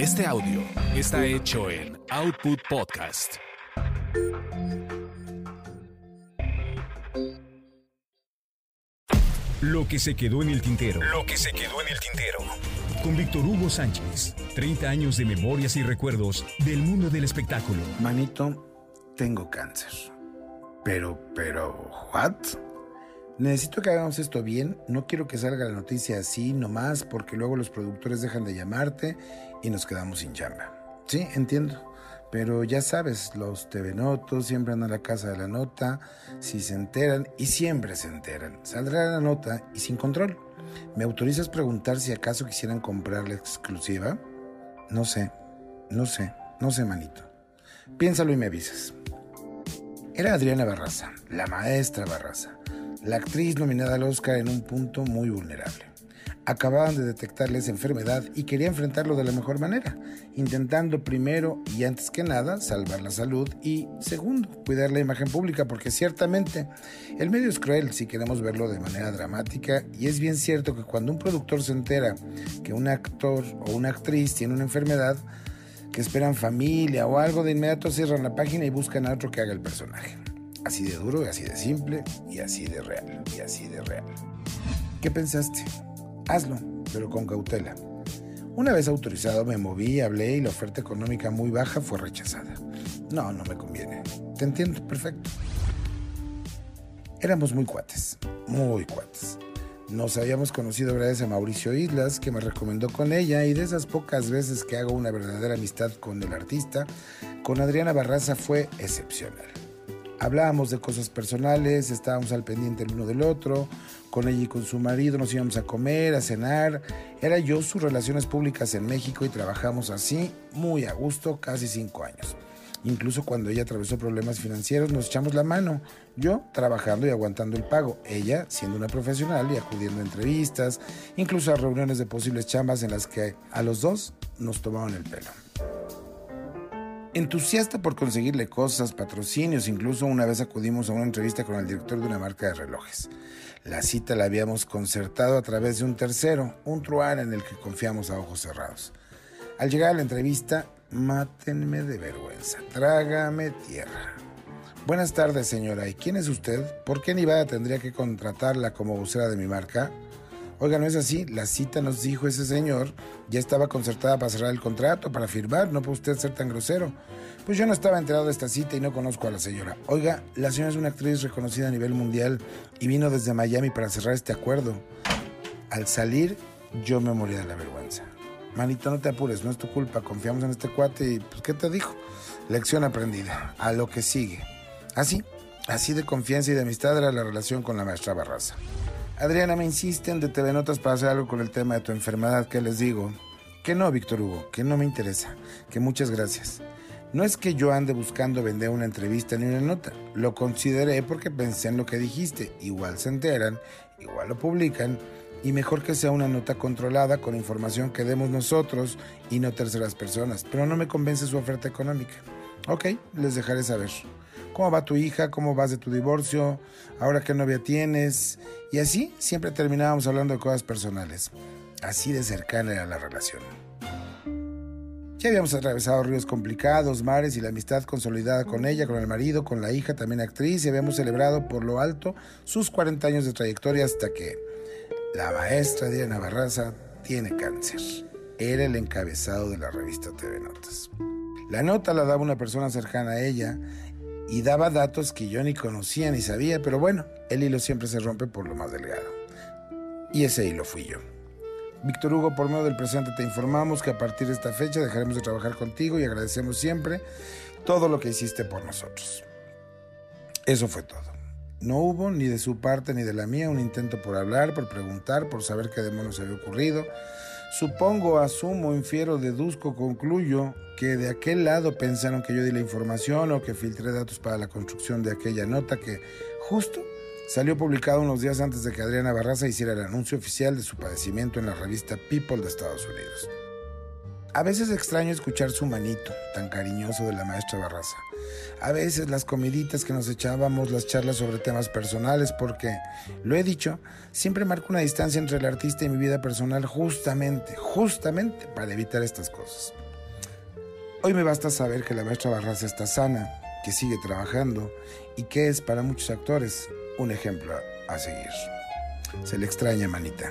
Este audio está hecho en Output Podcast. Lo que se quedó en el tintero. Lo que se quedó en el tintero. Con Víctor Hugo Sánchez. 30 años de memorias y recuerdos del mundo del espectáculo. Manito, tengo cáncer. Pero, pero, ¿what? Necesito que hagamos esto bien. No quiero que salga la noticia así nomás porque luego los productores dejan de llamarte y nos quedamos sin chamba. Sí, entiendo. Pero ya sabes, los TV Notos siempre andan a la casa de la nota, si se enteran, y siempre se enteran. Saldrá la nota y sin control. ¿Me autorizas preguntar si acaso quisieran comprar la exclusiva? No sé, no sé, no sé, manito. Piénsalo y me avisas. Era Adriana Barraza, la maestra Barraza, la actriz nominada al Oscar en un punto muy vulnerable acababan de detectarle esa enfermedad y quería enfrentarlo de la mejor manera, intentando primero y antes que nada salvar la salud y segundo, cuidar la imagen pública, porque ciertamente el medio es cruel si queremos verlo de manera dramática y es bien cierto que cuando un productor se entera que un actor o una actriz tiene una enfermedad, que esperan familia o algo, de inmediato cierran la página y buscan a otro que haga el personaje. Así de duro, así de simple, y así de real, y así de real. ¿Qué pensaste? Hazlo, pero con cautela. Una vez autorizado me moví, hablé y la oferta económica muy baja fue rechazada. No, no me conviene. Te entiendo, perfecto. Éramos muy cuates, muy cuates. Nos habíamos conocido gracias a Mauricio Islas, que me recomendó con ella, y de esas pocas veces que hago una verdadera amistad con el artista, con Adriana Barraza fue excepcional. Hablábamos de cosas personales, estábamos al pendiente el uno del otro, con ella y con su marido nos íbamos a comer, a cenar. Era yo sus relaciones públicas en México y trabajamos así muy a gusto casi cinco años. Incluso cuando ella atravesó problemas financieros nos echamos la mano. Yo trabajando y aguantando el pago. Ella siendo una profesional y acudiendo a entrevistas, incluso a reuniones de posibles chambas en las que a los dos nos tomaban el pelo. Entusiasta por conseguirle cosas, patrocinios, incluso una vez acudimos a una entrevista con el director de una marca de relojes. La cita la habíamos concertado a través de un tercero, un truán en el que confiamos a ojos cerrados. Al llegar a la entrevista, mátenme de vergüenza, trágame tierra. Buenas tardes, señora. ¿Y quién es usted? ¿Por qué Nivada tendría que contratarla como vocera de mi marca? Oiga, no es así. La cita nos dijo ese señor. Ya estaba concertada para cerrar el contrato, para firmar. No puede usted ser tan grosero. Pues yo no estaba enterado de esta cita y no conozco a la señora. Oiga, la señora es una actriz reconocida a nivel mundial y vino desde Miami para cerrar este acuerdo. Al salir, yo me moría de la vergüenza. Manito, no te apures, no es tu culpa. Confiamos en este cuate y, pues, ¿qué te dijo? Lección aprendida. A lo que sigue. Así, así de confianza y de amistad era la relación con la maestra Barraza. Adriana, me insisten de TV Notas para hacer algo con el tema de tu enfermedad. ¿Qué les digo? Que no, Víctor Hugo, que no me interesa. Que muchas gracias. No es que yo ande buscando vender una entrevista ni una nota. Lo consideré porque pensé en lo que dijiste. Igual se enteran, igual lo publican. Y mejor que sea una nota controlada con información que demos nosotros y no terceras personas. Pero no me convence su oferta económica. Ok, les dejaré saber. ¿Cómo va tu hija? ¿Cómo vas de tu divorcio? ¿Ahora qué novia tienes? Y así siempre terminábamos hablando de cosas personales. Así de cercana era la relación. Ya habíamos atravesado ríos complicados, mares y la amistad consolidada con ella, con el marido, con la hija, también actriz, y habíamos celebrado por lo alto sus 40 años de trayectoria hasta que la maestra Diana Barraza tiene cáncer. Era el encabezado de la revista TV Notas. La nota la daba una persona cercana a ella y daba datos que yo ni conocía ni sabía, pero bueno, el hilo siempre se rompe por lo más delgado. Y ese hilo fui yo. Víctor Hugo, por medio del presente te informamos que a partir de esta fecha dejaremos de trabajar contigo y agradecemos siempre todo lo que hiciste por nosotros. Eso fue todo. No hubo ni de su parte ni de la mía un intento por hablar, por preguntar, por saber qué demonios había ocurrido. Supongo, asumo, infiero, deduzco, concluyo que de aquel lado pensaron que yo di la información o que filtré datos para la construcción de aquella nota que justo salió publicado unos días antes de que Adriana Barraza hiciera el anuncio oficial de su padecimiento en la revista People de Estados Unidos. A veces extraño escuchar su manito tan cariñoso de la maestra Barraza. A veces las comiditas que nos echábamos, las charlas sobre temas personales, porque, lo he dicho, siempre marco una distancia entre el artista y mi vida personal justamente, justamente para evitar estas cosas. Hoy me basta saber que la maestra Barraza está sana, que sigue trabajando y que es para muchos actores un ejemplo a seguir. Se le extraña, manita.